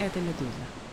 Это «Медуза».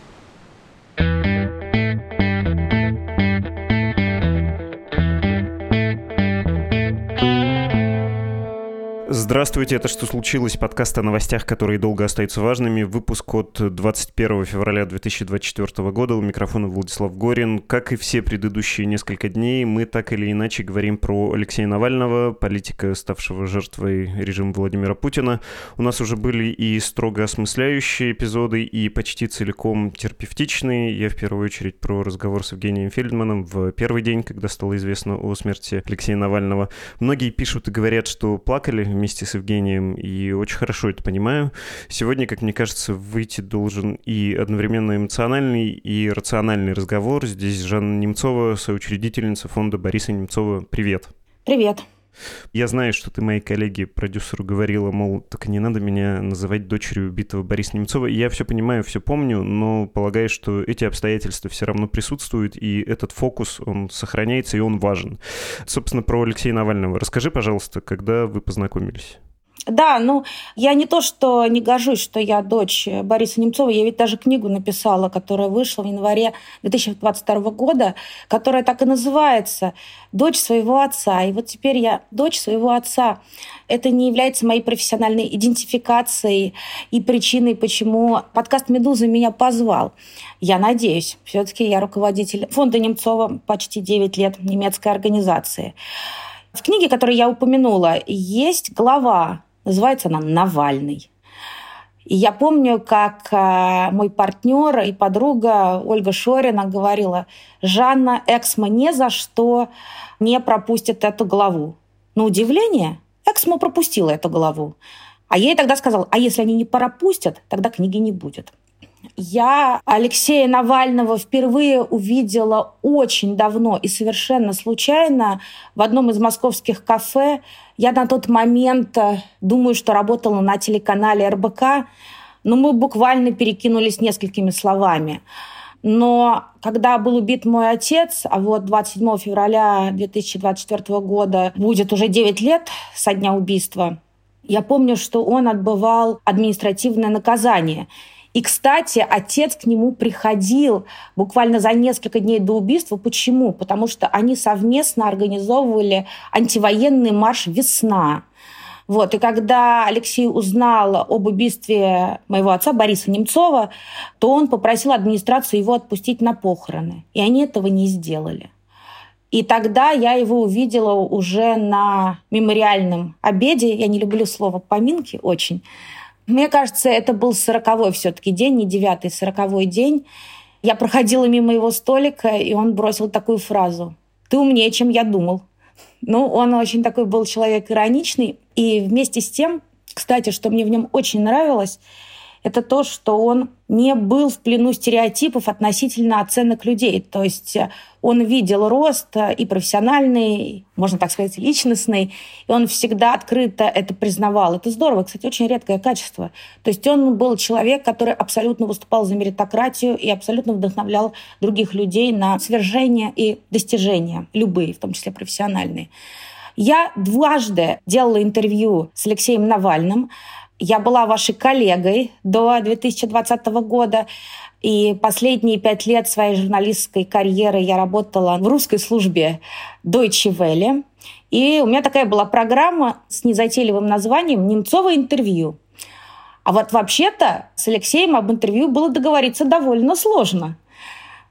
Здравствуйте, это «Что случилось?» Подкаст о новостях, которые долго остаются важными. Выпуск от 21 февраля 2024 года. У микрофона Владислав Горин. Как и все предыдущие несколько дней, мы так или иначе говорим про Алексея Навального, политика, ставшего жертвой режима Владимира Путина. У нас уже были и строго осмысляющие эпизоды, и почти целиком терапевтичные. Я в первую очередь про разговор с Евгением Фельдманом в первый день, когда стало известно о смерти Алексея Навального. Многие пишут и говорят, что плакали вместе вместе с Евгением, и очень хорошо это понимаю. Сегодня, как мне кажется, выйти должен и одновременно эмоциональный, и рациональный разговор. Здесь Жанна Немцова, соучредительница фонда Бориса Немцова. Привет. Привет. Я знаю, что ты моей коллеге, продюсеру, говорила, мол, только не надо меня называть дочерью убитого Бориса Немцова. Я все понимаю, все помню, но полагаю, что эти обстоятельства все равно присутствуют, и этот фокус, он сохраняется, и он важен. Собственно, про Алексея Навального. Расскажи, пожалуйста, когда вы познакомились? Да, ну, я не то, что не гожусь, что я дочь Бориса Немцова, я ведь даже книгу написала, которая вышла в январе 2022 года, которая так и называется «Дочь своего отца». И вот теперь я дочь своего отца. Это не является моей профессиональной идентификацией и причиной, почему подкаст «Медуза» меня позвал. Я надеюсь. все таки я руководитель фонда Немцова почти 9 лет немецкой организации. В книге, которую я упомянула, есть глава Называется она «Навальный». И я помню, как э, мой партнер и подруга Ольга Шорина говорила, Жанна Эксмо ни за что не пропустит эту главу. На удивление, Эксмо пропустила эту главу. А я ей тогда сказала, а если они не пропустят, тогда книги не будет. Я Алексея Навального впервые увидела очень давно и совершенно случайно в одном из московских кафе. Я на тот момент, э, думаю, что работала на телеканале РБК, но мы буквально перекинулись несколькими словами. Но когда был убит мой отец, а вот 27 февраля 2024 года будет уже 9 лет со дня убийства, я помню, что он отбывал административное наказание – и, кстати, отец к нему приходил буквально за несколько дней до убийства. Почему? Потому что они совместно организовывали антивоенный марш «Весна». Вот. И когда Алексей узнал об убийстве моего отца Бориса Немцова, то он попросил администрацию его отпустить на похороны. И они этого не сделали. И тогда я его увидела уже на мемориальном обеде. Я не люблю слово «поминки» очень. Мне кажется, это был сороковой все-таки день, не девятый, сороковой день. Я проходила мимо его столика, и он бросил такую фразу. «Ты умнее, чем я думал». Ну, он очень такой был человек ироничный. И вместе с тем, кстати, что мне в нем очень нравилось, это то, что он не был в плену стереотипов относительно оценок людей. То есть э, он видел рост э, и профессиональный, можно так сказать, личностный, и он всегда открыто это признавал. Это здорово, кстати, очень редкое качество. То есть он был человек, который абсолютно выступал за меритократию и абсолютно вдохновлял других людей на свержение и достижения, любые, в том числе профессиональные. Я дважды делала интервью с Алексеем Навальным. Я была вашей коллегой до 2020 года. И последние пять лет своей журналистской карьеры я работала в русской службе Deutsche Welle. И у меня такая была программа с незатейливым названием «Немцово интервью». А вот вообще-то с Алексеем об интервью было договориться довольно сложно –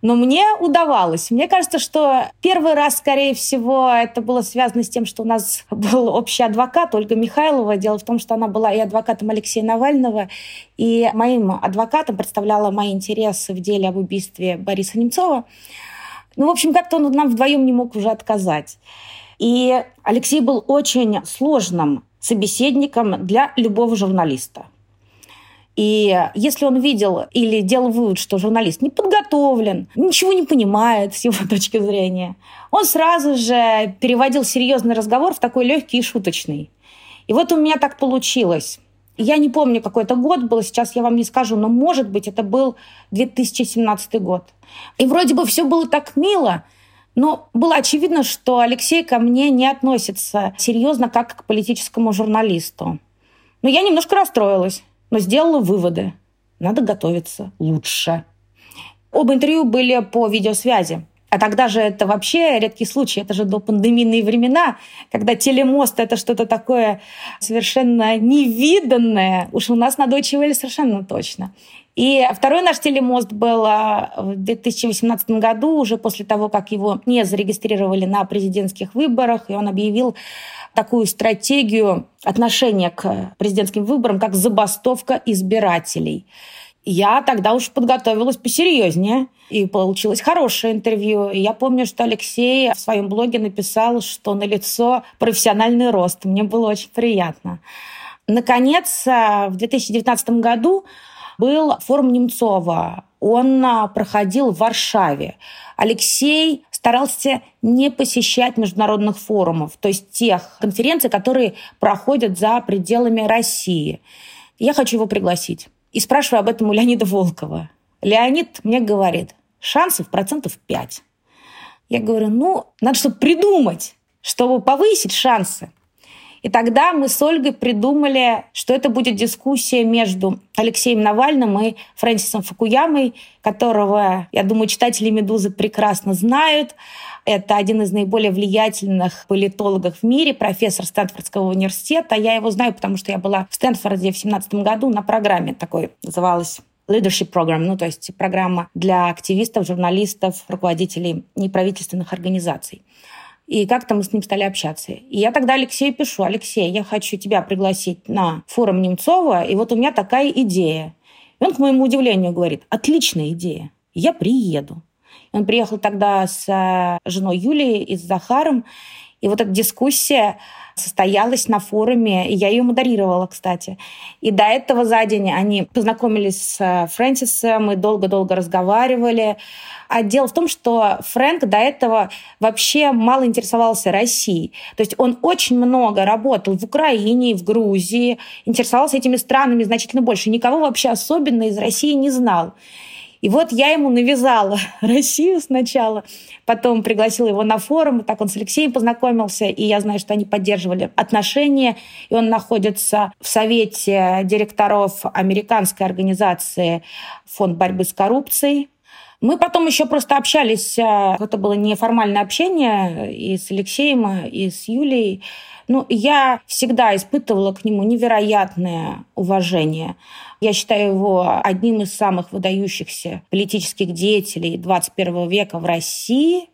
но мне удавалось. Мне кажется, что первый раз, скорее всего, это было связано с тем, что у нас был общий адвокат Ольга Михайлова. Дело в том, что она была и адвокатом Алексея Навального, и моим адвокатом представляла мои интересы в деле об убийстве Бориса Немцова. Ну, в общем, как-то он нам вдвоем не мог уже отказать. И Алексей был очень сложным собеседником для любого журналиста. И если он видел или делал вывод, что журналист не подготовлен, ничего не понимает с его точки зрения, он сразу же переводил серьезный разговор в такой легкий и шуточный. И вот у меня так получилось. Я не помню, какой это год был, сейчас я вам не скажу, но, может быть, это был 2017 год. И вроде бы все было так мило, но было очевидно, что Алексей ко мне не относится серьезно, как к политическому журналисту. Но я немножко расстроилась но сделала выводы. надо готовиться лучше. Оба интервью были по видеосвязи. А тогда же это вообще редкий случай, это же до пандемийные времена, когда телемост — это что-то такое совершенно невиданное. Уж у нас на Deutsche Welle совершенно точно. И второй наш телемост был а, в 2018 году, уже после того, как его не зарегистрировали на президентских выборах, и он объявил такую стратегию отношения к президентским выборам, как забастовка избирателей. Я тогда уж подготовилась посерьезнее, и получилось хорошее интервью. И я помню, что Алексей в своем блоге написал, что на лицо профессиональный рост. Мне было очень приятно. Наконец, в 2019 году был форум Немцова. Он а, проходил в Варшаве. Алексей старался не посещать международных форумов, то есть тех конференций, которые проходят за пределами России. Я хочу его пригласить. И спрашиваю об этом у Леонида Волкова. Леонид мне говорит, шансов процентов 5. Я говорю, ну, надо что-то придумать, чтобы повысить шансы. И тогда мы с Ольгой придумали, что это будет дискуссия между Алексеем Навальным и Фрэнсисом Фукуямой, которого, я думаю, читатели «Медузы» прекрасно знают. Это один из наиболее влиятельных политологов в мире, профессор Стэнфордского университета. Я его знаю, потому что я была в Стэнфорде в 2017 году на программе такой, называлась leadership program, ну, то есть программа для активистов, журналистов, руководителей неправительственных организаций. И как-то мы с ним стали общаться. И я тогда Алексею пишу, Алексей, я хочу тебя пригласить на форум Немцова, и вот у меня такая идея. И он, к моему удивлению, говорит, отличная идея, я приеду. Он приехал тогда с э, женой Юлией и с Захаром, и вот эта дискуссия состоялась на форуме, и я ее модерировала, кстати. И до этого за день они познакомились с э, Фрэнсисом, мы долго-долго разговаривали. А дело в том, что Фрэнк до этого вообще мало интересовался Россией. То есть он очень много работал в Украине, в Грузии, интересовался этими странами значительно больше. Никого вообще особенно из России не знал. И вот я ему навязала Россию сначала, потом пригласила его на форум, так он с Алексеем познакомился, и я знаю, что они поддерживали отношения, и он находится в совете директоров американской организации Фонд борьбы с коррупцией. Мы потом еще просто общались, э, это было неформальное общение и с Алексеем, и с Юлей. Ну, я всегда испытывала к нему невероятное уважение. Я считаю его одним из самых выдающихся политических деятелей 21 века в России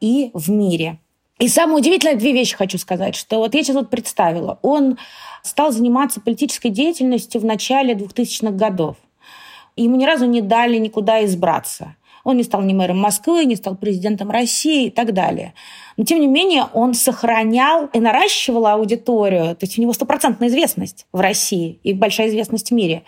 и в мире. И самое удивительное, две вещи хочу сказать, что вот я сейчас вот представила. Он стал заниматься политической деятельностью в начале 2000-х годов. Ему ни разу не дали никуда избраться. Он не стал ни мэром Москвы, не стал президентом России и так далее. Но, тем не менее, он сохранял и наращивал аудиторию. То есть у него стопроцентная известность в России и большая известность в мире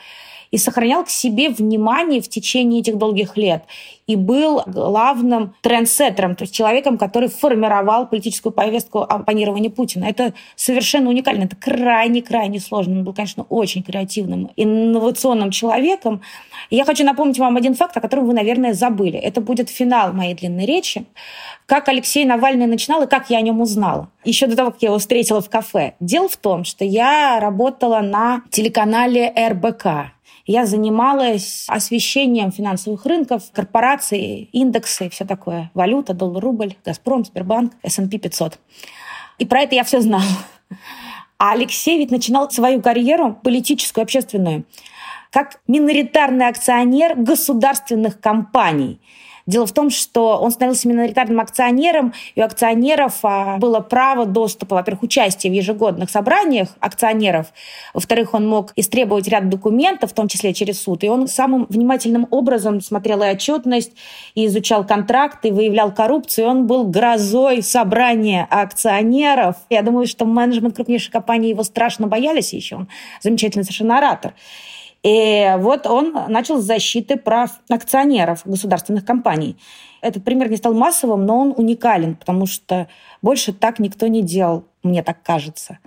и сохранял к себе внимание в течение этих долгих лет. И был главным трендсеттером, то есть человеком, который формировал политическую повестку оппонирования Путина. Это совершенно уникально, это крайне-крайне сложно. Он был, конечно, очень креативным, инновационным человеком. И я хочу напомнить вам один факт, о котором вы, наверное, забыли. Это будет финал моей длинной речи. Как Алексей Навальный начинал и как я о нем узнала. Еще до того, как я его встретила в кафе. Дело в том, что я работала на телеканале РБК. Я занималась освещением финансовых рынков, корпораций, индексы все такое. Валюта, доллар, рубль, Газпром, Сбербанк, S&P 500. И про это я все знала. А Алексей ведь начинал свою карьеру политическую, общественную, как миноритарный акционер государственных компаний – Дело в том, что он становился миноритарным акционером, и у акционеров а, было право доступа, во-первых, участия в ежегодных собраниях акционеров, во-вторых, он мог истребовать ряд документов, в том числе через суд, и он самым внимательным образом смотрел и отчетность, и изучал контракты, и выявлял коррупцию, и он был грозой собрания акционеров. Я думаю, что менеджмент крупнейшей компании его страшно боялись еще, он замечательный совершенно оратор. И вот он начал с защиты прав акционеров государственных компаний. Этот пример не стал массовым, но он уникален, потому что больше так никто не делал, мне так кажется.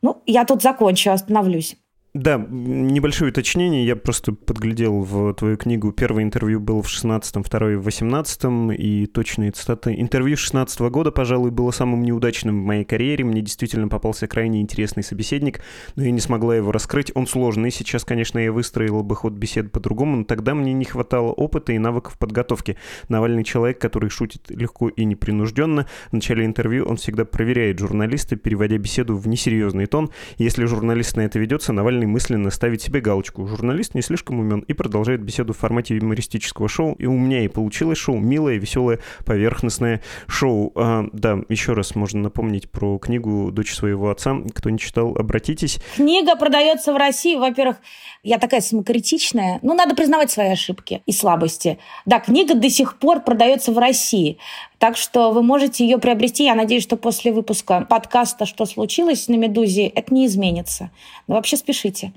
Ну, я тут закончу, остановлюсь. Да, небольшое уточнение. Я просто подглядел в твою книгу. Первое интервью было в 16-м, второе в 18-м, и точные цитаты. Интервью 16 -го года, пожалуй, было самым неудачным в моей карьере. Мне действительно попался крайне интересный собеседник, но я не смогла его раскрыть. Он сложный. Сейчас, конечно, я выстроила бы ход беседы по-другому, но тогда мне не хватало опыта и навыков подготовки. Навальный человек, который шутит легко и непринужденно. В начале интервью он всегда проверяет журналиста, переводя беседу в несерьезный тон. Если журналист на это ведется, Навальный Навальный мысленно ставит себе галочку. Журналист не слишком умен и продолжает беседу в формате юмористического шоу. И у меня и получилось шоу. Милое, веселое, поверхностное шоу. А, да, еще раз можно напомнить про книгу «Дочь своего отца». Кто не читал, обратитесь. Книга продается в России. Во-первых, я такая самокритичная. Ну, надо признавать свои ошибки и слабости. Да, книга до сих пор продается в России. Так что вы можете ее приобрести. Я надеюсь, что после выпуска подкаста «Что случилось» на «Медузе» это не изменится. Но вообще спешите.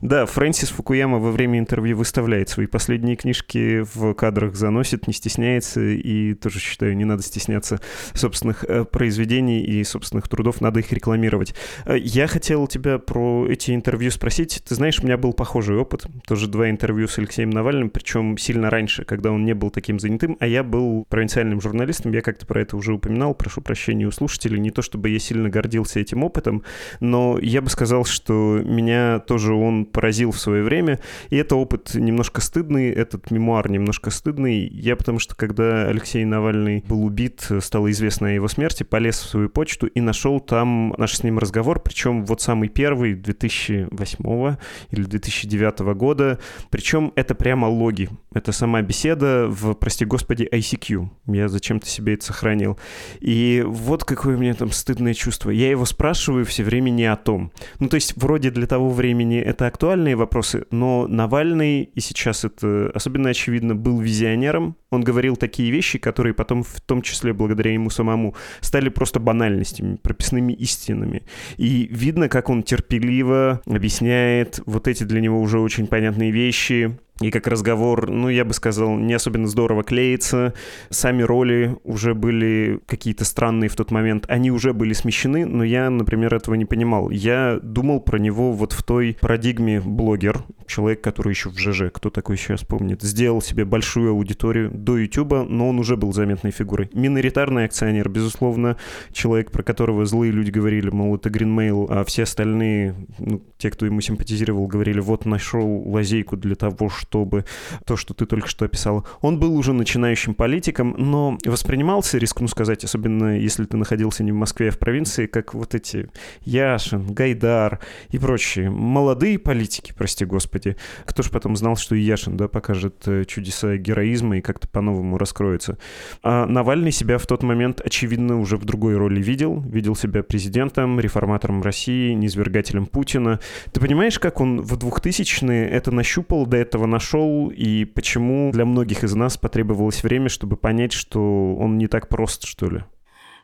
Да, Фрэнсис Фукуяма во время интервью выставляет свои последние книжки, в кадрах заносит, не стесняется, и тоже считаю, не надо стесняться собственных э, произведений и собственных трудов, надо их рекламировать. Э, я хотел тебя про эти интервью спросить. Ты знаешь, у меня был похожий опыт, тоже два интервью с Алексеем Навальным, причем сильно раньше, когда он не был таким занятым, а я был провинциальным журналистом, я как-то про это уже упоминал, прошу прощения у слушателей, не то чтобы я сильно гордился этим опытом, но я бы сказал, что меня тоже он поразил в свое время. И это опыт немножко стыдный, этот мемуар немножко стыдный. Я потому что, когда Алексей Навальный был убит, стало известно о его смерти, полез в свою почту и нашел там наш с ним разговор, причем вот самый первый 2008 или 2009 года. Причем это прямо логи. Это сама беседа в, прости господи, ICQ. Я зачем-то себе это сохранил. И вот какое у меня там стыдное чувство. Я его спрашиваю все время не о том. Ну, то есть, вроде для того времени это актуальные вопросы, но Навальный, и сейчас это особенно очевидно, был визионером. Он говорил такие вещи, которые потом, в том числе благодаря ему самому, стали просто банальностями, прописными истинами. И видно, как он терпеливо объясняет вот эти для него уже очень понятные вещи, и как разговор, ну, я бы сказал, не особенно здорово клеится. Сами роли уже были какие-то странные в тот момент. Они уже были смещены, но я, например, этого не понимал. Я думал про него вот в той парадигме блогер, человек, который еще в ЖЖ, кто такой сейчас помнит, сделал себе большую аудиторию до Ютуба, но он уже был заметной фигурой. Миноритарный акционер, безусловно, человек, про которого злые люди говорили, мол, это Гринмейл, а все остальные, ну, те, кто ему симпатизировал, говорили, вот нашел лазейку для того, чтобы то, что ты только что описала. Он был уже начинающим политиком, но воспринимался, рискну сказать, особенно если ты находился не в Москве, а в провинции, как вот эти Яшин, Гайдар и прочие молодые политики, прости господи. Кто ж потом знал, что и Яшин, да, покажет э, чудеса героизма и как-то по-новому раскроется. А Навальный себя в тот момент, очевидно, уже в другой роли видел. Видел себя президентом, реформатором России, низвергателем Путина. Ты понимаешь, как он в 2000-е это нащупал, до этого нашел, и почему для многих из нас потребовалось время, чтобы понять, что он не так прост, что ли?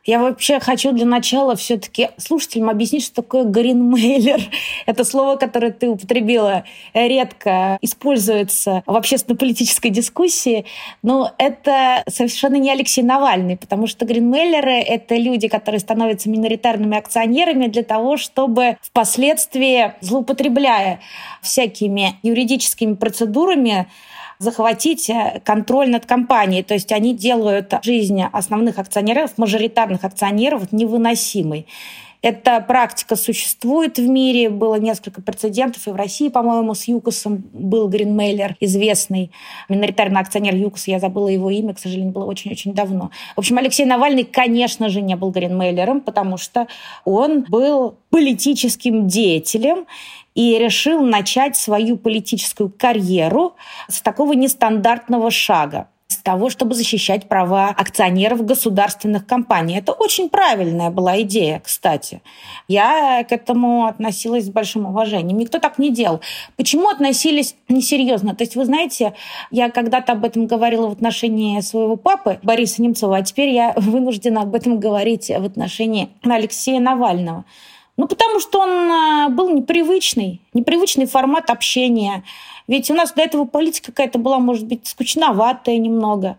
Я вообще хочу для начала все-таки слушателям объяснить, что такое гринмейлер. Это слово, которое ты употребила, редко используется в общественно-политической дискуссии, но это совершенно не Алексей Навальный, потому что гринмейлеры — это люди, которые становятся миноритарными акционерами для того, чтобы впоследствии, злоупотребляя всякими юридическими процедурами, захватить э, контроль над компанией. То есть они делают жизнь основных акционеров, мажоритарных акционеров невыносимой. Эта практика существует в мире, было несколько прецедентов, и в России, по-моему, с ЮКОСом был Гринмейлер, известный миноритарный акционер ЮКОС, я забыла его имя, к сожалению, было очень-очень давно. В общем, Алексей Навальный, конечно же, не был Гринмейлером, потому что он был политическим деятелем, и решил начать свою политическую карьеру с такого нестандартного шага того, чтобы защищать права акционеров государственных компаний. Это очень правильная была идея, кстати. Я к этому относилась с большим уважением. Никто так не делал. Почему относились несерьезно? То есть, вы знаете, я когда-то об этом говорила в отношении своего папы Бориса Немцова, а теперь я вынуждена об этом говорить в отношении Алексея Навального. Ну, потому что он а, был непривычный, непривычный формат общения. Ведь у нас до этого политика какая-то была, может быть, скучноватая немного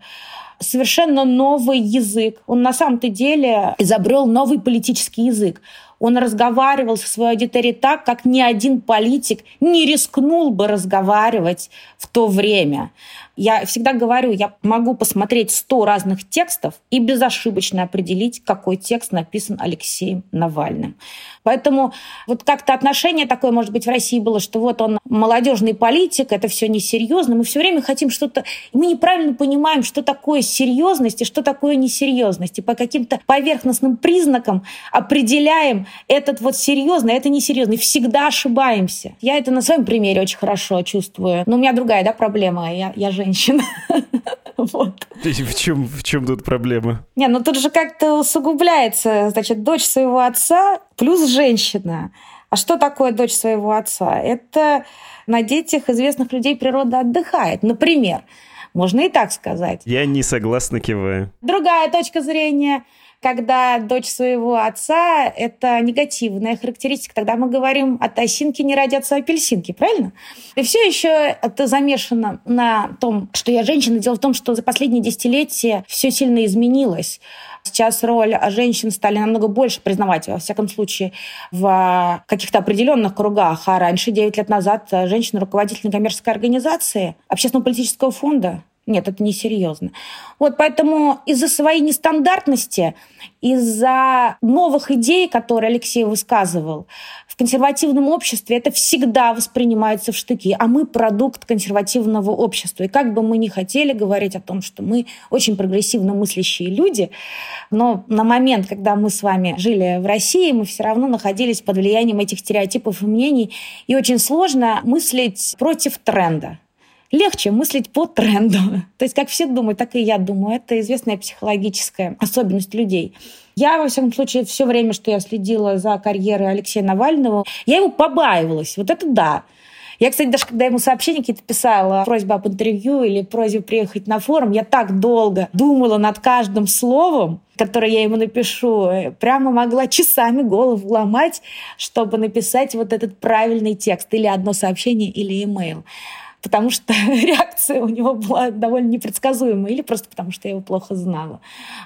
совершенно новый язык. Он на самом-то деле изобрел новый политический язык. Он разговаривал со своей аудиторией так, как ни один политик не рискнул бы разговаривать в то время. Я всегда говорю, я могу посмотреть сто разных текстов и безошибочно определить, какой текст написан Алексеем Навальным. Поэтому вот как-то отношение такое, может быть, в России было, что вот он молодежный политик, это все несерьезно. Мы все время хотим что-то... Мы неправильно понимаем, что такое серьезность и что такое несерьезность. И по каким-то поверхностным признакам определяем этот вот серьезный, а это несерьезный. Всегда ошибаемся. Я это на своем примере очень хорошо чувствую. Но у меня другая да, проблема. Я, я женщина. Вот. В чем, в чем тут проблема? Не, ну тут же как-то усугубляется, значит, дочь своего отца плюс женщина. А что такое дочь своего отца? Это на детях известных людей природа отдыхает. Например, можно и так сказать. Я не согласна, киваю. Другая точка зрения когда дочь своего отца – это негативная характеристика, тогда мы говорим от осинки не родятся апельсинки, правильно? И все еще это замешано на том, что я женщина. Дело в том, что за последние десятилетия все сильно изменилось. Сейчас роль женщин стали намного больше признавать, во всяком случае, в каких-то определенных кругах. А раньше, 9 лет назад, женщина руководитель некоммерческой организации, общественного политического фонда, нет, это несерьезно. Вот поэтому из-за своей нестандартности, из-за новых идей, которые Алексей высказывал, в консервативном обществе это всегда воспринимается в штыки, а мы продукт консервативного общества. И как бы мы ни хотели говорить о том, что мы очень прогрессивно мыслящие люди, но на момент, когда мы с вами жили в России, мы все равно находились под влиянием этих стереотипов и мнений, и очень сложно мыслить против тренда легче мыслить по тренду. То есть как все думают, так и я думаю. Это известная психологическая особенность людей. Я, во всяком случае, все время, что я следила за карьерой Алексея Навального, я его побаивалась. Вот это да. Я, кстати, даже когда ему сообщения какие-то писала, просьба об интервью или просьбу приехать на форум, я так долго думала над каждым словом, которое я ему напишу. Прямо могла часами голову ломать, чтобы написать вот этот правильный текст. Или одно сообщение, или имейл потому что реакция у него была довольно непредсказуемая, или просто потому что я его плохо знала.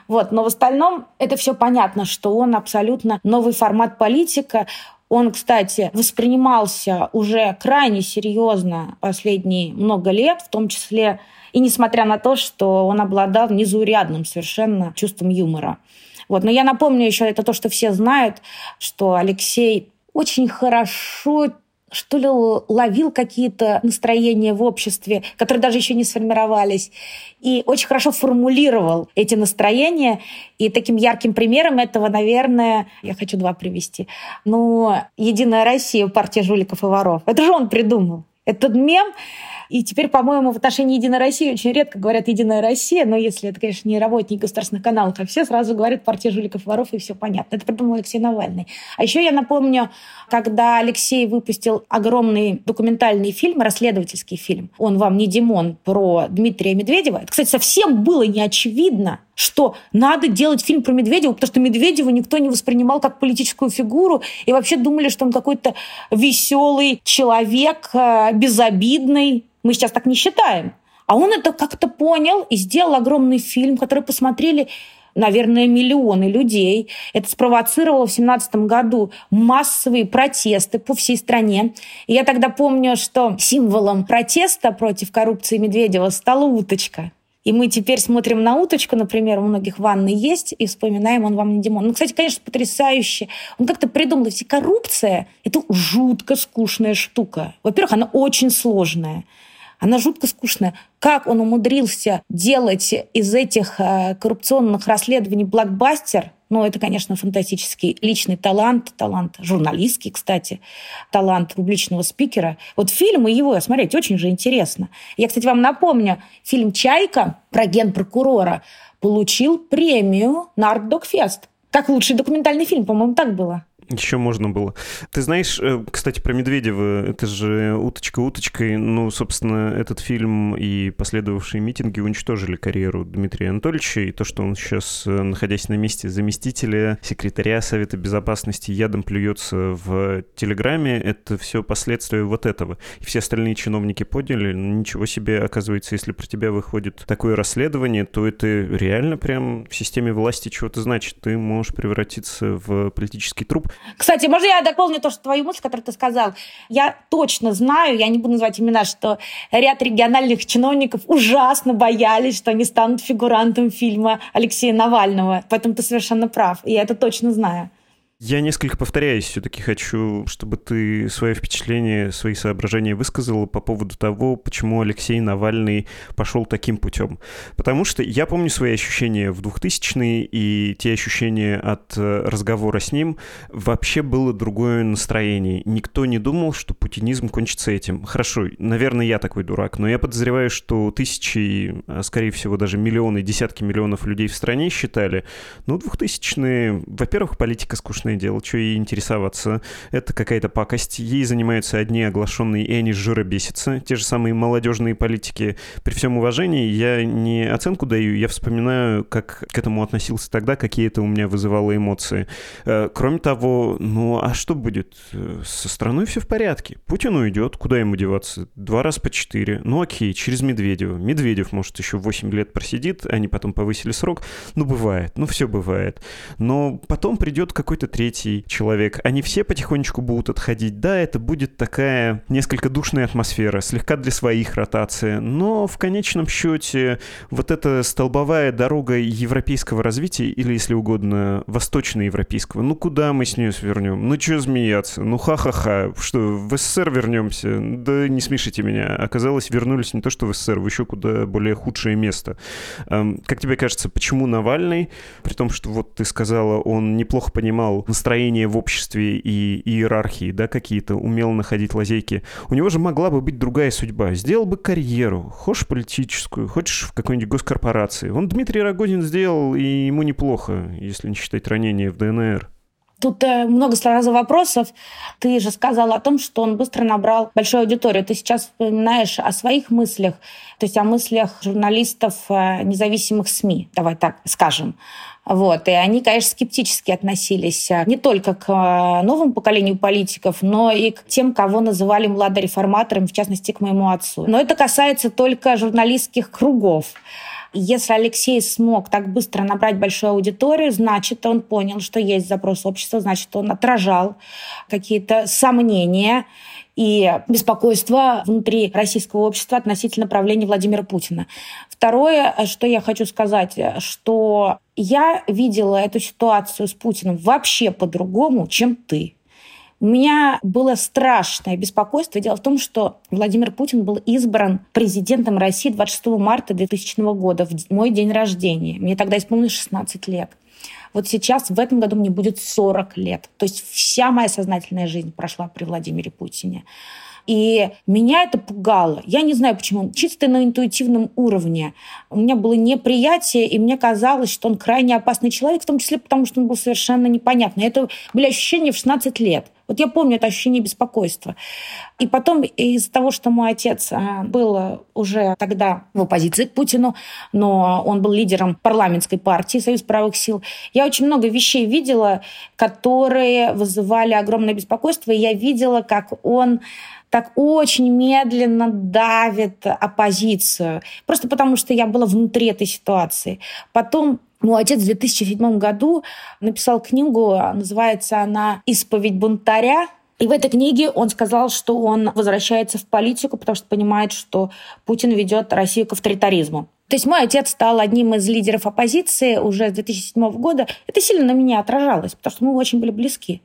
Вот. Но в остальном это все понятно, что он абсолютно новый формат политика. Он, кстати, воспринимался уже крайне серьезно последние много лет, в том числе и несмотря на то, что он обладал незаурядным совершенно чувством юмора. Вот. Но я напомню еще это то, что все знают, что Алексей очень хорошо что ли, ловил какие-то настроения в обществе, которые даже еще не сформировались, и очень хорошо формулировал эти настроения. И таким ярким примером этого, наверное, я хочу два привести. Ну, «Единая Россия», партия жуликов и воров. Это же он придумал. Этот мем и теперь, по-моему, в отношении «Единой России» очень редко говорят «Единая Россия», но если это, конечно, не работники государственных каналов, а все сразу говорят «Партия жуликов воров», и все понятно. Это придумал Алексей Навальный. А еще я напомню, когда Алексей выпустил огромный документальный фильм, расследовательский фильм «Он вам не Димон» про Дмитрия Медведева. Это, кстати, совсем было не очевидно, что надо делать фильм про Медведева, потому что Медведева никто не воспринимал как политическую фигуру, и вообще думали, что он какой-то веселый человек, э, безобидный, мы сейчас так не считаем. А он это как-то понял и сделал огромный фильм, который посмотрели наверное, миллионы людей. Это спровоцировало в 2017 году массовые протесты по всей стране. И я тогда помню, что символом протеста против коррупции Медведева стала уточка. И мы теперь смотрим на уточку, например, у многих ванны есть, и вспоминаем «Он вам не Димон». Ну, кстати, конечно, потрясающе. Он как-то придумал, ведь коррупция – это жутко скучная штука. Во-первых, она очень сложная. Она жутко скучная. Как он умудрился делать из этих э, коррупционных расследований блокбастер, ну, это, конечно, фантастический личный талант, талант журналистский, кстати, талант публичного спикера. Вот фильмы его смотреть очень же интересно. Я, кстати, вам напомню, фильм «Чайка» про генпрокурора получил премию на Артдокфест. Как лучший документальный фильм, по-моему, так было. Еще можно было. Ты знаешь, э, кстати, про Медведева, это же уточка уточкой. Ну, собственно, этот фильм и последовавшие митинги уничтожили карьеру Дмитрия Анатольевича. И то, что он сейчас, э, находясь на месте заместителя секретаря Совета Безопасности, ядом плюется в Телеграме, это все последствия вот этого. И все остальные чиновники поняли, ну, ничего себе, оказывается, если про тебя выходит такое расследование, то это реально прям в системе власти чего-то значит. Ты можешь превратиться в политический труп. Кстати, можно я дополню то, что твою мысль, которую ты сказал? Я точно знаю, я не буду называть имена, что ряд региональных чиновников ужасно боялись, что они станут фигурантом фильма Алексея Навального. Поэтому ты совершенно прав. Я это точно знаю. Я несколько повторяюсь, все-таки хочу, чтобы ты свои впечатления, свои соображения высказал по поводу того, почему Алексей Навальный пошел таким путем. Потому что я помню свои ощущения в 2000-е, и те ощущения от э, разговора с ним вообще было другое настроение. Никто не думал, что путинизм кончится этим. Хорошо, наверное, я такой дурак, но я подозреваю, что тысячи, а скорее всего даже миллионы, десятки миллионов людей в стране считали, ну, 2000-е, во-первых, политика скучная скучное дело, что ей интересоваться. Это какая-то пакость. Ей занимаются одни оглашенные, и они жира бесятся. Те же самые молодежные политики. При всем уважении я не оценку даю, я вспоминаю, как к этому относился тогда, какие это у меня вызывало эмоции. Э, кроме того, ну а что будет? Со страной все в порядке. Путин уйдет, куда ему деваться? Два раза по четыре. Ну окей, через Медведева. Медведев, может, еще 8 лет просидит, они потом повысили срок. Ну бывает, ну все бывает. Но потом придет какой-то третий человек, они все потихонечку будут отходить. Да, это будет такая несколько душная атмосфера, слегка для своих ротация, но в конечном счете вот эта столбовая дорога европейского развития, или, если угодно, восточноевропейского, ну куда мы с нее свернем? Ну что змеяться? Ну ха-ха-ха, что, в СССР вернемся? Да не смешите меня. Оказалось, вернулись не то что в СССР, в еще куда более худшее место. Как тебе кажется, почему Навальный, при том, что вот ты сказала, он неплохо понимал настроения в обществе и иерархии, да, какие-то, умел находить лазейки. У него же могла бы быть другая судьба. Сделал бы карьеру, хочешь политическую, хочешь в какой-нибудь госкорпорации. Он Дмитрий Рогозин сделал, и ему неплохо, если не считать ранения в ДНР. Тут э, много сразу вопросов. Ты же сказала о том, что он быстро набрал большую аудиторию. Ты сейчас вспоминаешь о своих мыслях, то есть о мыслях журналистов э, независимых СМИ, давай так скажем. Вот. И они, конечно, скептически относились э, не только к новому поколению политиков, но и к тем, кого называли младореформаторами, в частности, к моему отцу. Но это касается только журналистских кругов. Если Алексей смог так быстро набрать большую аудиторию, значит, он понял, что есть запрос общества, значит, он отражал какие-то сомнения и беспокойство внутри российского общества относительно правления Владимира Путина. Второе, что я хочу сказать, что я видела эту ситуацию с Путиным вообще по-другому, чем ты. У меня было страшное беспокойство. Дело в том, что Владимир Путин был избран президентом России 26 марта 2000 года, в мой день рождения. Мне тогда исполнилось 16 лет. Вот сейчас, в этом году, мне будет 40 лет. То есть вся моя сознательная жизнь прошла при Владимире Путине. И меня это пугало. Я не знаю почему. Чисто на интуитивном уровне. У меня было неприятие, и мне казалось, что он крайне опасный человек, в том числе потому, что он был совершенно непонятный. Это были ощущения в 16 лет. Вот я помню это ощущение беспокойства. И потом из-за того, что мой отец а, был уже тогда в оппозиции к Путину, но он был лидером парламентской партии Союз правых сил, я очень много вещей видела, которые вызывали огромное беспокойство. И я видела, как он так очень медленно давит оппозицию. Просто потому, что я была внутри этой ситуации. Потом мой отец в 2007 году написал книгу, называется она «Исповедь бунтаря». И в этой книге он сказал, что он возвращается в политику, потому что понимает, что Путин ведет Россию к авторитаризму. То есть мой отец стал одним из лидеров оппозиции уже с 2007 года. Это сильно на меня отражалось, потому что мы очень были близки.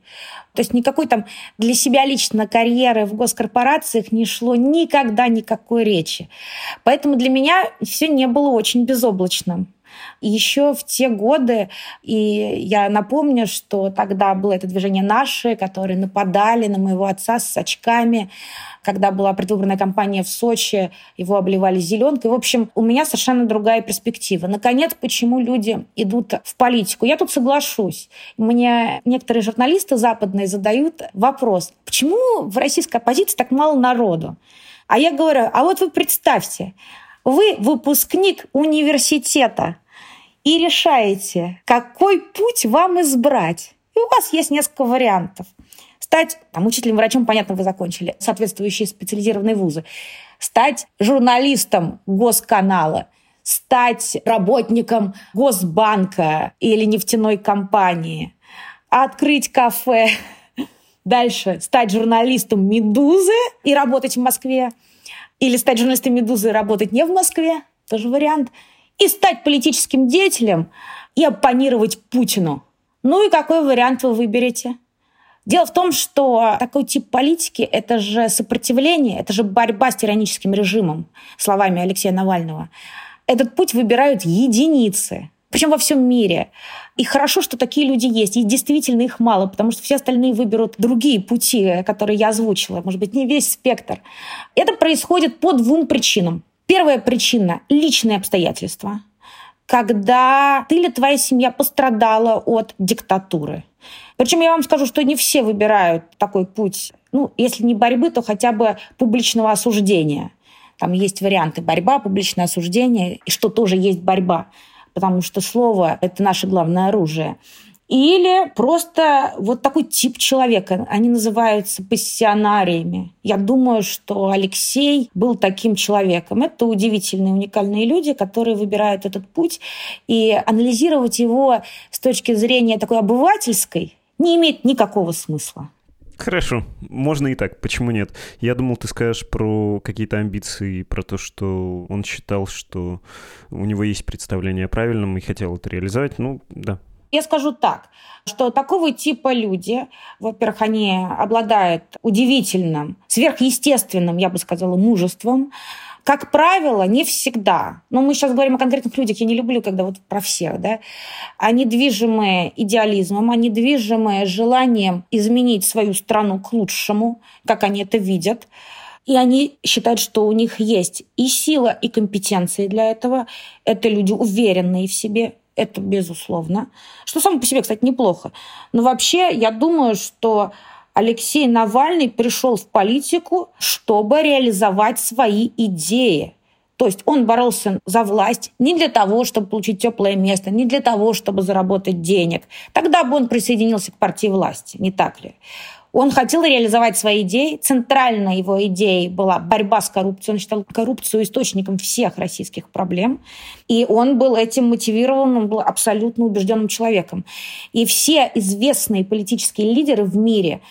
То есть никакой там для себя лично карьеры в госкорпорациях не шло никогда никакой речи. Поэтому для меня все не было очень безоблачным. Еще в те годы, и я напомню, что тогда было это движение «Наши», которые нападали на моего отца с очками, когда была предвыборная кампания в Сочи, его обливали зеленкой. В общем, у меня совершенно другая перспектива. Наконец, почему люди идут в политику? Я тут соглашусь. Мне некоторые журналисты западные задают вопрос, почему в российской оппозиции так мало народу? А я говорю, а вот вы представьте, вы выпускник университета, и решаете, какой путь вам избрать. И у вас есть несколько вариантов. Стать там, учителем, врачом, понятно, вы закончили соответствующие специализированные вузы. Стать журналистом госканала, стать работником Госбанка или нефтяной компании, открыть кафе, дальше стать журналистом «Медузы» и работать в Москве, или стать журналистом «Медузы» и работать не в Москве, тоже вариант, и стать политическим деятелем и оппонировать Путину. Ну и какой вариант вы выберете? Дело в том, что такой тип политики – это же сопротивление, это же борьба с тираническим режимом, словами Алексея Навального. Этот путь выбирают единицы, причем во всем мире. И хорошо, что такие люди есть. И действительно их мало, потому что все остальные выберут другие пути, которые я озвучила. Может быть, не весь спектр. Это происходит по двум причинам. Первая причина – личные обстоятельства. Когда ты или твоя семья пострадала от диктатуры. Причем я вам скажу, что не все выбирают такой путь. Ну, если не борьбы, то хотя бы публичного осуждения. Там есть варианты борьба, публичное осуждение, и что тоже есть борьба потому что слово – это наше главное оружие. Или просто вот такой тип человека. Они называются пассионариями. Я думаю, что Алексей был таким человеком. Это удивительные, уникальные люди, которые выбирают этот путь. И анализировать его с точки зрения такой обывательской не имеет никакого смысла. Хорошо, можно и так, почему нет? Я думал, ты скажешь про какие-то амбиции, про то, что он считал, что у него есть представление о правильном и хотел это реализовать. Ну, да. Я скажу так, что такого типа люди, во-первых, они обладают удивительным, сверхъестественным, я бы сказала, мужеством, как правило, не всегда. Но мы сейчас говорим о конкретных людях. Я не люблю, когда вот про всех, да. Они движимые идеализмом, они движимые желанием изменить свою страну к лучшему, как они это видят. И они считают, что у них есть и сила, и компетенции для этого. Это люди уверенные в себе, это безусловно. Что само по себе, кстати, неплохо. Но вообще, я думаю, что Алексей Навальный пришел в политику, чтобы реализовать свои идеи. То есть он боролся за власть не для того, чтобы получить теплое место, не для того, чтобы заработать денег. Тогда бы он присоединился к партии власти, не так ли? Он хотел реализовать свои идеи. Центральной его идеей была борьба с коррупцией. Он считал коррупцию источником всех российских проблем. И он был этим мотивирован, он был абсолютно убежденным человеком. И все известные политические лидеры в мире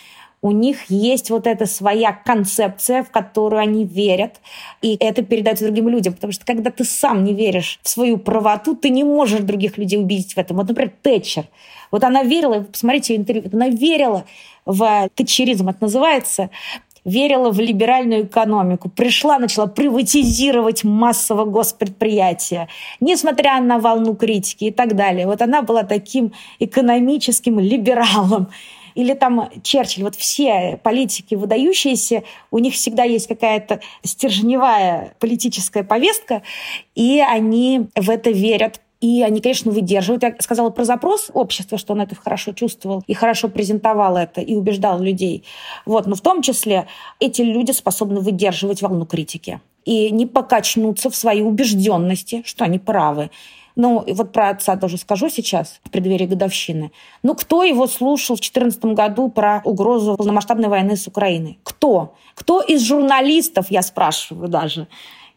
у них есть вот эта своя концепция, в которую они верят, и это передается другим людям. Потому что когда ты сам не веришь в свою правоту, ты не можешь других людей убедить в этом. Вот, например, Тэтчер. Вот она верила, посмотрите интервью, она верила в тетчеризм, это называется, верила в либеральную экономику, пришла, начала приватизировать массово госпредприятия, несмотря на волну критики и так далее. Вот она была таким экономическим либералом. Или там Черчилль, вот все политики выдающиеся, у них всегда есть какая-то стержневая политическая повестка, и они в это верят и они, конечно, выдерживают. Я сказала про запрос общества, что он это хорошо чувствовал и хорошо презентовал это и убеждал людей. Вот. Но в том числе эти люди способны выдерживать волну критики и не покачнуться в своей убежденности, что они правы. Ну, вот про отца тоже скажу сейчас, в преддверии годовщины. Ну, кто его слушал в 2014 году про угрозу полномасштабной войны с Украиной? Кто? Кто из журналистов, я спрашиваю даже,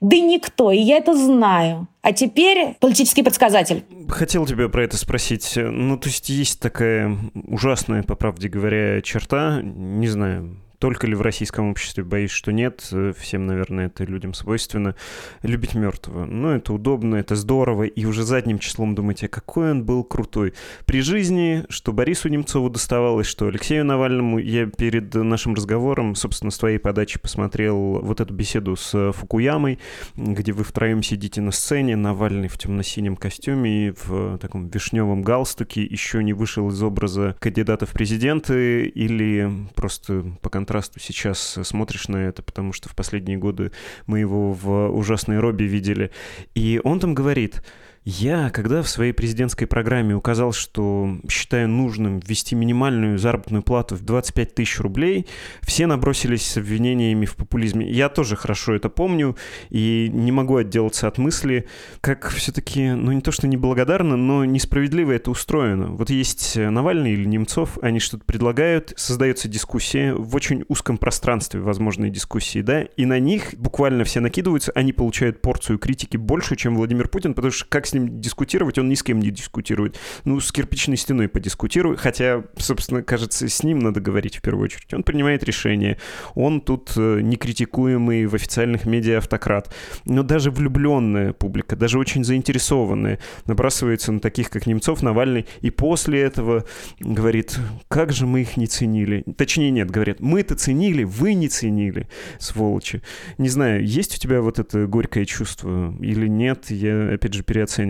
да никто, и я это знаю. А теперь политический предсказатель. Хотел тебя про это спросить. Ну, то есть есть такая ужасная, по правде говоря, черта, не знаю, только ли в российском обществе, боюсь, что нет. Всем, наверное, это людям свойственно. Любить мертвого. Ну, это удобно, это здорово. И уже задним числом думаете, какой он был крутой. При жизни, что Борису Немцову доставалось, что Алексею Навальному. Я перед нашим разговором, собственно, с твоей подачи посмотрел вот эту беседу с Фукуямой, где вы втроем сидите на сцене, Навальный в темно-синем костюме и в таком вишневом галстуке еще не вышел из образа кандидата в президенты или просто по контрасту сейчас смотришь на это, потому что в последние годы мы его в ужасной робе видели. И он там говорит, я, когда в своей президентской программе указал, что считаю нужным ввести минимальную заработную плату в 25 тысяч рублей, все набросились с обвинениями в популизме. Я тоже хорошо это помню и не могу отделаться от мысли, как все-таки, ну не то что неблагодарно, но несправедливо это устроено. Вот есть Навальный или Немцов, они что-то предлагают, создается дискуссия в очень узком пространстве возможной дискуссии, да, и на них буквально все накидываются, они получают порцию критики больше, чем Владимир Путин, потому что как с ним дискутировать, он ни с кем не дискутирует. Ну, с кирпичной стеной подискутируй, хотя, собственно, кажется, с ним надо говорить в первую очередь. Он принимает решения, он тут э, некритикуемый в официальных медиа автократ. Но даже влюбленная публика, даже очень заинтересованная, набрасывается на таких, как Немцов, Навальный, и после этого говорит, как же мы их не ценили. Точнее, нет, говорят, мы-то ценили, вы не ценили, сволочи. Не знаю, есть у тебя вот это горькое чувство или нет, я, опять же, переоцениваю.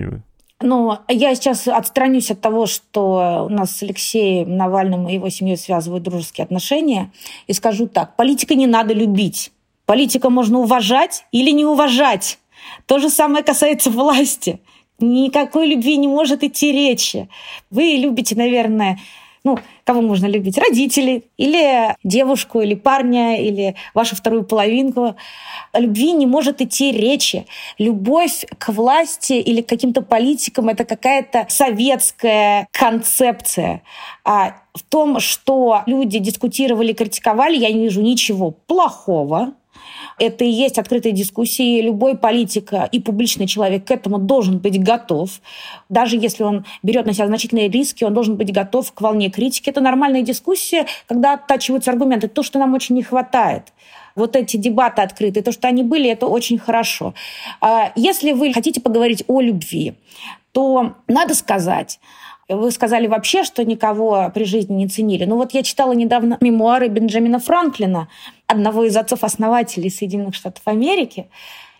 Ну, я сейчас отстранюсь от того, что у нас с Алексеем Навальным и его семьей связывают дружеские отношения, и скажу так, политика не надо любить. Политика можно уважать или не уважать. То же самое касается власти. Никакой любви не может идти речи. Вы любите, наверное, ну, кого можно любить? Родителей, или девушку, или парня, или вашу вторую половинку. О любви не может идти речи. Любовь к власти или к каким-то политикам — это какая-то советская концепция. А в том, что люди дискутировали, критиковали, я не вижу ничего плохого. Это и есть открытые дискуссии. Любой политик и публичный человек к этому должен быть готов. Даже если он берет на себя значительные риски, он должен быть готов к волне критики. Это нормальная дискуссия, когда оттачиваются аргументы. То, что нам очень не хватает вот эти дебаты открытые, то, что они были, это очень хорошо. А если вы хотите поговорить о любви, то надо сказать, вы сказали вообще, что никого при жизни не ценили. Ну вот я читала недавно мемуары Бенджамина Франклина, одного из отцов-основателей Соединенных Штатов Америки.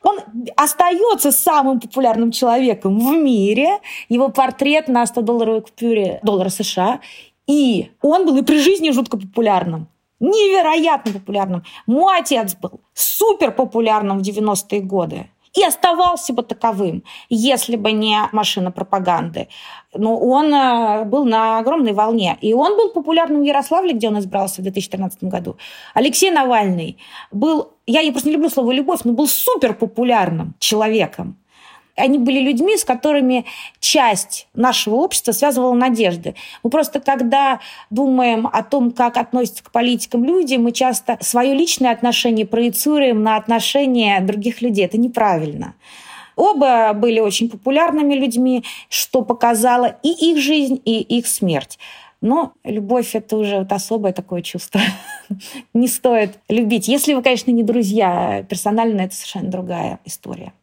Он остается самым популярным человеком в мире. Его портрет на 100-долларовой купюре доллара США. И он был и при жизни жутко популярным невероятно популярным. Мой отец был супер популярным в 90-е годы и оставался бы таковым, если бы не машина пропаганды. Но он э, был на огромной волне. И он был популярным в Ярославле, где он избрался в 2013 году. Алексей Навальный был, я просто не люблю слово «любовь», но был супер популярным человеком. Они были людьми, с которыми часть нашего общества связывала надежды. Мы просто, когда думаем о том, как относятся к политикам люди, мы часто свое личное отношение проецируем на отношения других людей. Это неправильно. Оба были очень популярными людьми, что показало и их жизнь, и их смерть. Но любовь — это уже вот особое такое чувство. не стоит любить. Если вы, конечно, не друзья, персонально это совершенно другая история.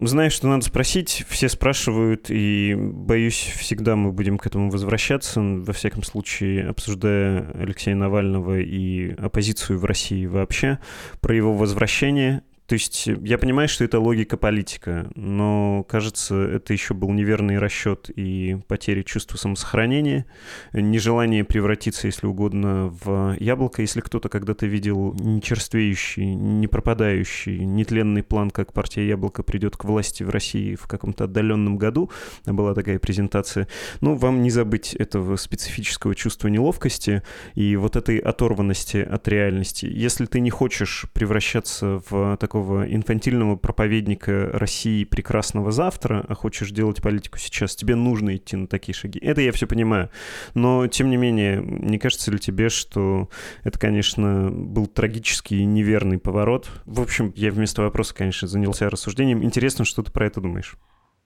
Знаешь, что надо спросить, все спрашивают, и боюсь, всегда мы будем к этому возвращаться, во всяком случае, обсуждая Алексея Навального и оппозицию в России вообще, про его возвращение то есть э, я понимаю, что это логика политика, но, кажется, это еще был неверный расчет и потеря чувства самосохранения, нежелание превратиться, если угодно, в яблоко. Если кто-то когда-то видел нечерствеющий, не пропадающий, нетленный план, как партия Яблоко придет к власти в России в каком-то отдаленном году, была такая презентация, ну, вам не забыть этого специфического чувства неловкости и вот этой оторванности от реальности. Если ты не хочешь превращаться в такой такого инфантильного проповедника России прекрасного завтра, а хочешь делать политику сейчас, тебе нужно идти на такие шаги. Это я все понимаю. Но, тем не менее, не кажется ли тебе, что это, конечно, был трагический и неверный поворот? В общем, я вместо вопроса, конечно, занялся рассуждением. Интересно, что ты про это думаешь?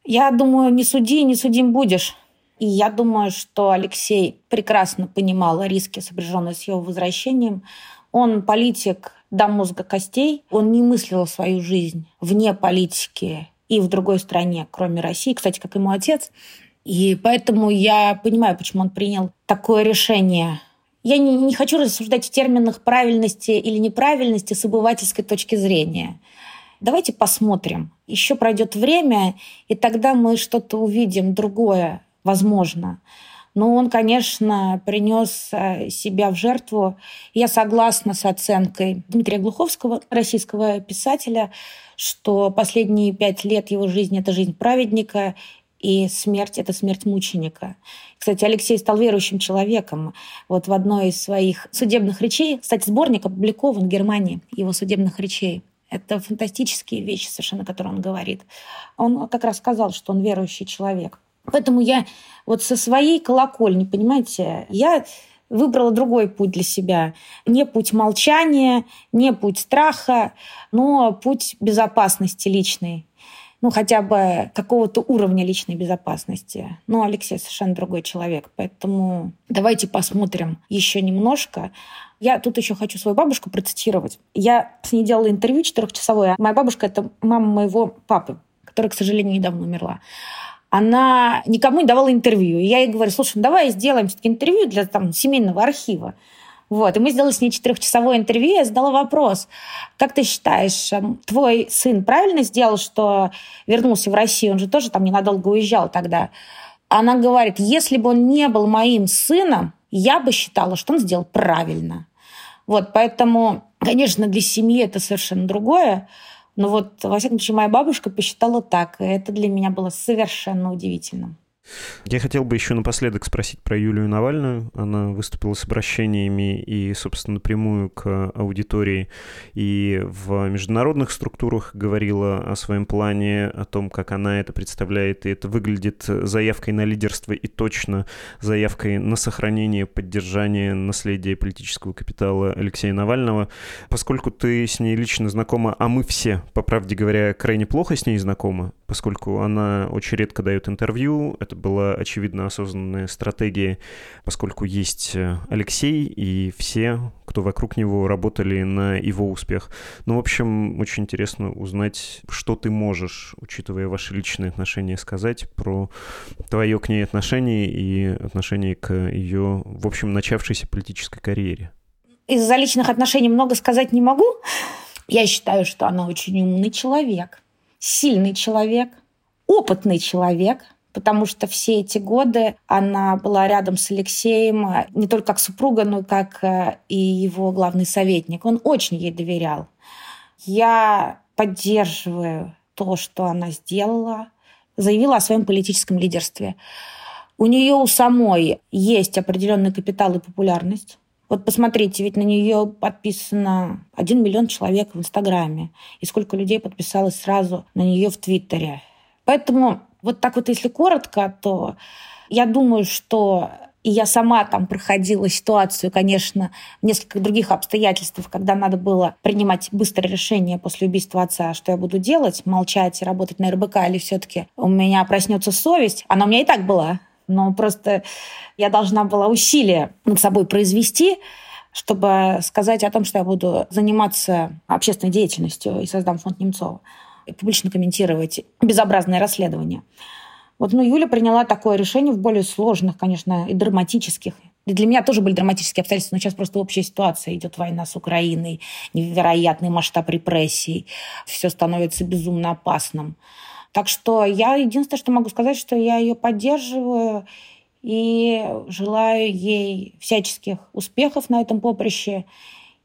Я думаю, не суди, не судим будешь. И я думаю, что Алексей прекрасно понимал риски, сопряженные с его возвращением. Он политик до мозга костей. Он не мыслил свою жизнь вне политики и в другой стране, кроме России, кстати, как и мой отец. И поэтому я понимаю, почему он принял такое решение. Я не, не хочу рассуждать в терминах правильности или неправильности с обывательской точки зрения. Давайте посмотрим. Еще пройдет время, и тогда мы что-то увидим другое, возможно. Но он, конечно, принес э, себя в жертву. Я согласна с оценкой Дмитрия Глуховского, российского писателя, что последние пять лет его жизни — это жизнь праведника, и смерть — это смерть мученика. Кстати, Алексей стал верующим человеком. Вот в одной из своих судебных речей, кстати, сборник опубликован в Германии, его судебных речей. Это фантастические вещи совершенно, которые он говорит. Он как раз сказал, что он верующий человек. Поэтому я вот со своей колокольни, понимаете, я выбрала другой путь для себя. Не путь молчания, не путь страха, но путь безопасности личной. ну, хотя бы какого-то уровня личной безопасности. Но Алексей совершенно другой человек, поэтому давайте посмотрим еще немножко. Я тут еще хочу свою бабушку процитировать. Я с ней делала интервью четырехчасовое. Моя бабушка – это мама моего папы, которая, к сожалению, недавно умерла она никому не давала интервью. И я ей говорю, слушай, ну давай сделаем все-таки интервью для там, семейного архива. Вот. И мы сделали с ней четырехчасовое интервью. Я задала вопрос, как ты считаешь, эм, твой сын правильно сделал, что вернулся в Россию? Он же тоже там ненадолго уезжал тогда. Она говорит, если бы он не был моим сыном, я бы считала, что он сделал правильно. Вот, поэтому, конечно, для семьи это совершенно другое. Но вот, во всяком случае, моя бабушка посчитала так. И это для меня было совершенно удивительным. Я хотел бы еще напоследок спросить про Юлию Навальную. Она выступила с обращениями и, собственно, напрямую к аудитории и в международных структурах говорила о своем плане, о том, как она это представляет, и это выглядит заявкой на лидерство и точно заявкой на сохранение, поддержание наследия политического капитала Алексея Навального. Поскольку ты с ней лично знакома, а мы все, по правде говоря, крайне плохо с ней знакомы, поскольку она очень редко дает интервью, это была, очевидно, осознанная стратегия, поскольку есть э, Алексей, и все, кто вокруг него, работали на его успех. Ну, в общем, очень интересно узнать, что ты можешь, учитывая ваши личные отношения, сказать про твое к ней отношение и отношение к ее, в общем, начавшейся политической карьере. Из-за личных отношений много сказать не могу. Я считаю, что она очень умный человек, сильный человек, опытный человек – потому что все эти годы она была рядом с Алексеем э, не только как супруга, но и как э, и его главный советник. Он очень ей доверял. Я поддерживаю то, что она сделала, заявила о своем политическом лидерстве. У нее у самой есть определенный капитал и популярность. Вот посмотрите, ведь на нее подписано 1 миллион человек в Инстаграме. И сколько людей подписалось сразу на нее в Твиттере. Поэтому вот так вот, если коротко, то я думаю, что и я сама там проходила ситуацию, конечно, в несколько других обстоятельствах, когда надо было принимать быстрое решение после убийства отца, что я буду делать, молчать и работать на РБК, или все-таки у меня проснется совесть. Она у меня и так была, но просто я должна была усилия над собой произвести, чтобы сказать о том, что я буду заниматься общественной деятельностью и создам фонд Немцова публично комментировать безобразное расследование. Вот, ну, Юля приняла такое решение в более сложных, конечно, и драматических. И для меня тоже были драматические обстоятельства, но сейчас просто общая ситуация. Идет война с Украиной, невероятный масштаб репрессий, все становится безумно опасным. Так что я единственное, что могу сказать, что я ее поддерживаю и желаю ей всяческих успехов на этом поприще.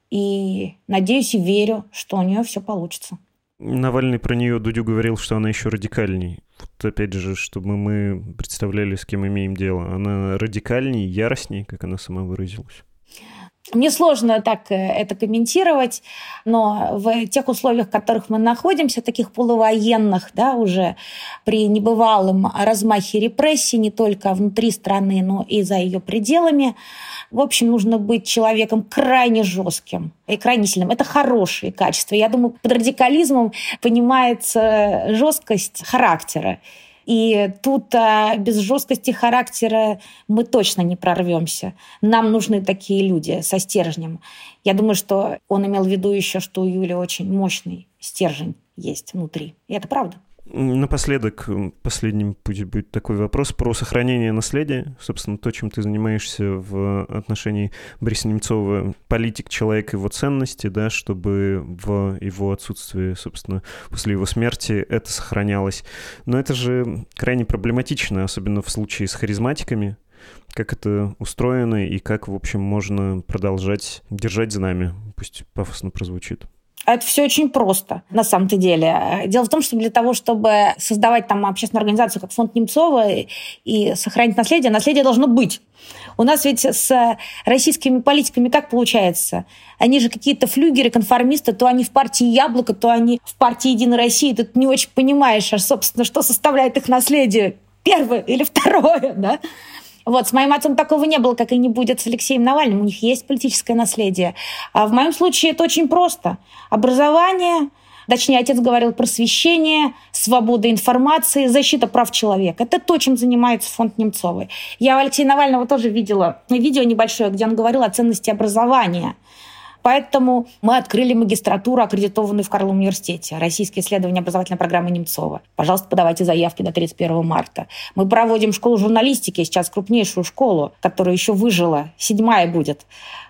И надеюсь и верю, что у нее все получится. Навальный про нее Дудю говорил, что она еще радикальней. Вот опять же, чтобы мы представляли, с кем имеем дело. Она радикальней, яростней, как она сама выразилась. Мне сложно так э, это комментировать, но в тех условиях, в которых мы находимся, таких полувоенных, да, уже при небывалом размахе репрессий не только внутри страны, но и за ее пределами, в общем, нужно быть человеком крайне жестким и крайне сильным. Это хорошие качества. Я думаю, под радикализмом понимается жесткость характера. И тут а, без жесткости характера мы точно не прорвемся. Нам нужны такие люди со стержнем. Я думаю, что он имел в виду еще, что у Юли очень мощный стержень есть внутри. И это правда. Напоследок, последним пусть будет такой вопрос про сохранение наследия. Собственно, то, чем ты занимаешься в отношении Бориса Немцова, политик, человек, его ценности, да, чтобы в его отсутствии, собственно, после его смерти это сохранялось. Но это же крайне проблематично, особенно в случае с харизматиками, как это устроено и как, в общем, можно продолжать держать знамя. Пусть пафосно прозвучит. А это все очень просто, на самом-то деле. Дело в том, что для того, чтобы создавать там общественную организацию, как фонд Немцова, и сохранить наследие, наследие должно быть. У нас ведь с российскими политиками как получается? Они же какие-то флюгеры, конформисты, то они в партии «Яблоко», то они в партии «Единой России». Ты не очень понимаешь, а, собственно, что составляет их наследие. Первое или второе, да? Вот, с моим отцом такого не было, как и не будет с Алексеем Навальным. У них есть политическое наследие. А в моем случае это очень просто. Образование, Точнее, отец говорил просвещение, свобода информации, защита прав человека. Это то, чем занимается фонд Немцовой. Я у Алексея Навального тоже видела видео небольшое, где он говорил о ценности образования. Поэтому мы открыли магистратуру, аккредитованную в Карловом университете, Российское исследование образовательной программы Немцова. Пожалуйста, подавайте заявки до 31 марта. Мы проводим школу журналистики, сейчас крупнейшую школу, которая еще выжила, седьмая будет,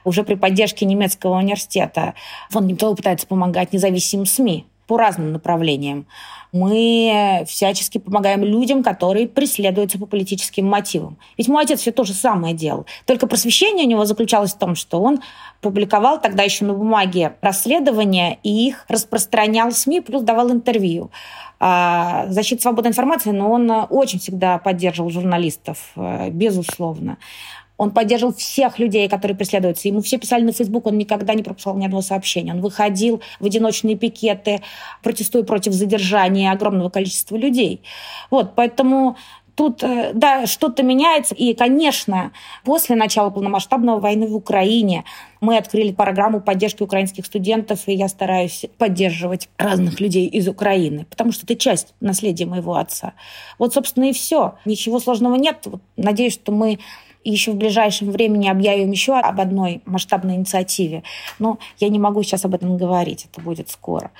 уже при поддержке немецкого университета. Фонд Немцова пытается помогать независимым СМИ по разным направлениям. Мы всячески помогаем людям, которые преследуются по политическим мотивам. Ведь мой отец все то же самое делал. Только просвещение у него заключалось в том, что он публиковал тогда еще на бумаге расследования и их распространял в СМИ, плюс давал интервью. А, защита свободы информации, но он очень всегда поддерживал журналистов, э, безусловно. Он поддерживал всех людей, которые преследуются. Ему все писали на Facebook, он никогда не пропускал ни одного сообщения. Он выходил в одиночные пикеты, протестуя против задержания огромного количества людей. Вот, поэтому тут, э, да, что-то меняется. И, конечно, после начала полномасштабной войны в Украине мы открыли программу поддержки украинских студентов, и я стараюсь поддерживать разных людей из Украины, потому что это часть наследия моего отца. Вот, собственно, и все. Ничего сложного нет. Надеюсь, что мы и еще в ближайшем времени объявим еще об одной масштабной инициативе. Но я не могу сейчас об этом говорить, это будет скоро.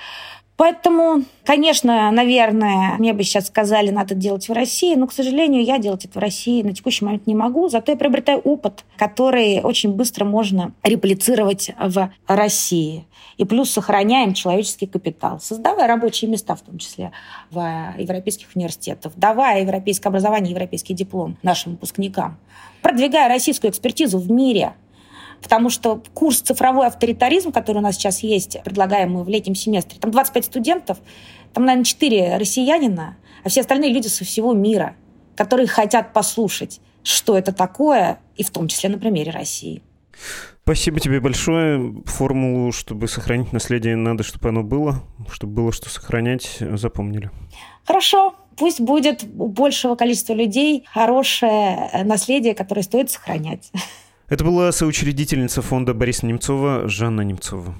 Поэтому, конечно, наверное, мне бы сейчас сказали, надо делать в России, но, к сожалению, я делать это в России на текущий момент не могу. Зато я приобретаю опыт, который очень быстро можно реплицировать в России. И плюс сохраняем человеческий капитал, создавая рабочие места, в том числе в европейских университетах, давая европейское образование, европейский диплом нашим выпускникам, продвигая российскую экспертизу в мире – потому что курс «Цифровой авторитаризм», который у нас сейчас есть, предлагаемый в летнем семестре, там 25 студентов, там, наверное, 4 россиянина, а все остальные люди со всего мира, которые хотят послушать, что это такое, и в том числе на примере России. Спасибо тебе большое. Формулу, чтобы сохранить наследие, надо, чтобы оно было, чтобы было что сохранять, запомнили. Хорошо. Пусть будет у большего количества людей хорошее наследие, которое стоит сохранять. Это была соучредительница фонда Бориса Немцова Жанна Немцова.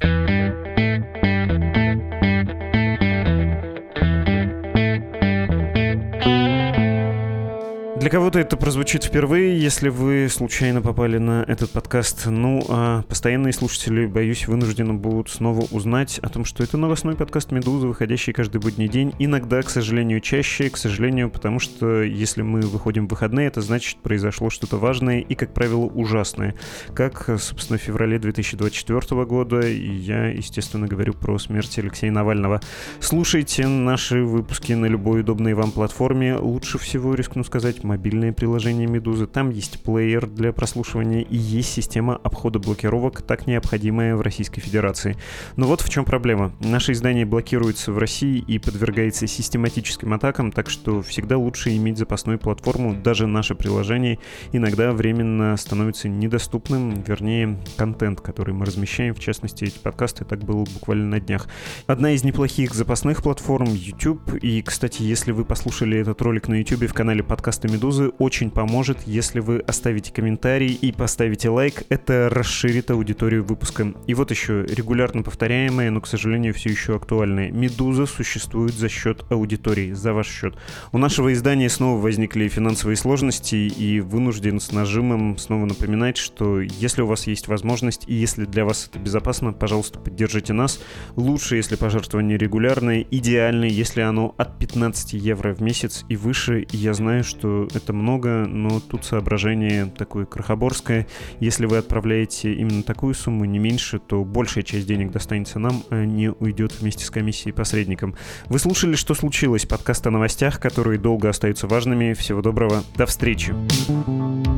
Для кого-то это прозвучит впервые, если вы случайно попали на этот подкаст. Ну, а постоянные слушатели, боюсь, вынуждены будут снова узнать о том, что это новостной подкаст «Медуза», выходящий каждый будний день. Иногда, к сожалению, чаще, к сожалению, потому что если мы выходим в выходные, это значит, произошло что-то важное и, как правило, ужасное. Как, собственно, в феврале 2024 года, я, естественно, говорю про смерть Алексея Навального. Слушайте наши выпуски на любой удобной вам платформе. Лучше всего, рискну сказать, мобильное приложение Медузы, там есть плеер для прослушивания и есть система обхода блокировок, так необходимая в Российской Федерации. Но вот в чем проблема. Наше издание блокируется в России и подвергается систематическим атакам, так что всегда лучше иметь запасную платформу, даже наше приложение иногда временно становится недоступным, вернее, контент, который мы размещаем, в частности, эти подкасты, так было буквально на днях. Одна из неплохих запасных платформ — YouTube, и, кстати, если вы послушали этот ролик на YouTube в канале подкаста «Медуза», «Медузы» очень поможет, если вы оставите комментарий и поставите лайк. Это расширит аудиторию выпуска. И вот еще регулярно повторяемое, но, к сожалению, все еще актуальное. «Медуза» существует за счет аудитории, за ваш счет. У нашего издания снова возникли финансовые сложности, и вынужден с нажимом снова напоминать, что если у вас есть возможность, и если для вас это безопасно, пожалуйста, поддержите нас. Лучше, если пожертвование регулярное, идеально, если оно от 15 евро в месяц и выше. Я знаю, что это много, но тут соображение такое крохоборское. Если вы отправляете именно такую сумму, не меньше, то большая часть денег достанется нам, а не уйдет вместе с комиссией посредником. Вы слушали «Что случилось?» Подкаст о новостях, которые долго остаются важными. Всего доброго. До встречи. thank you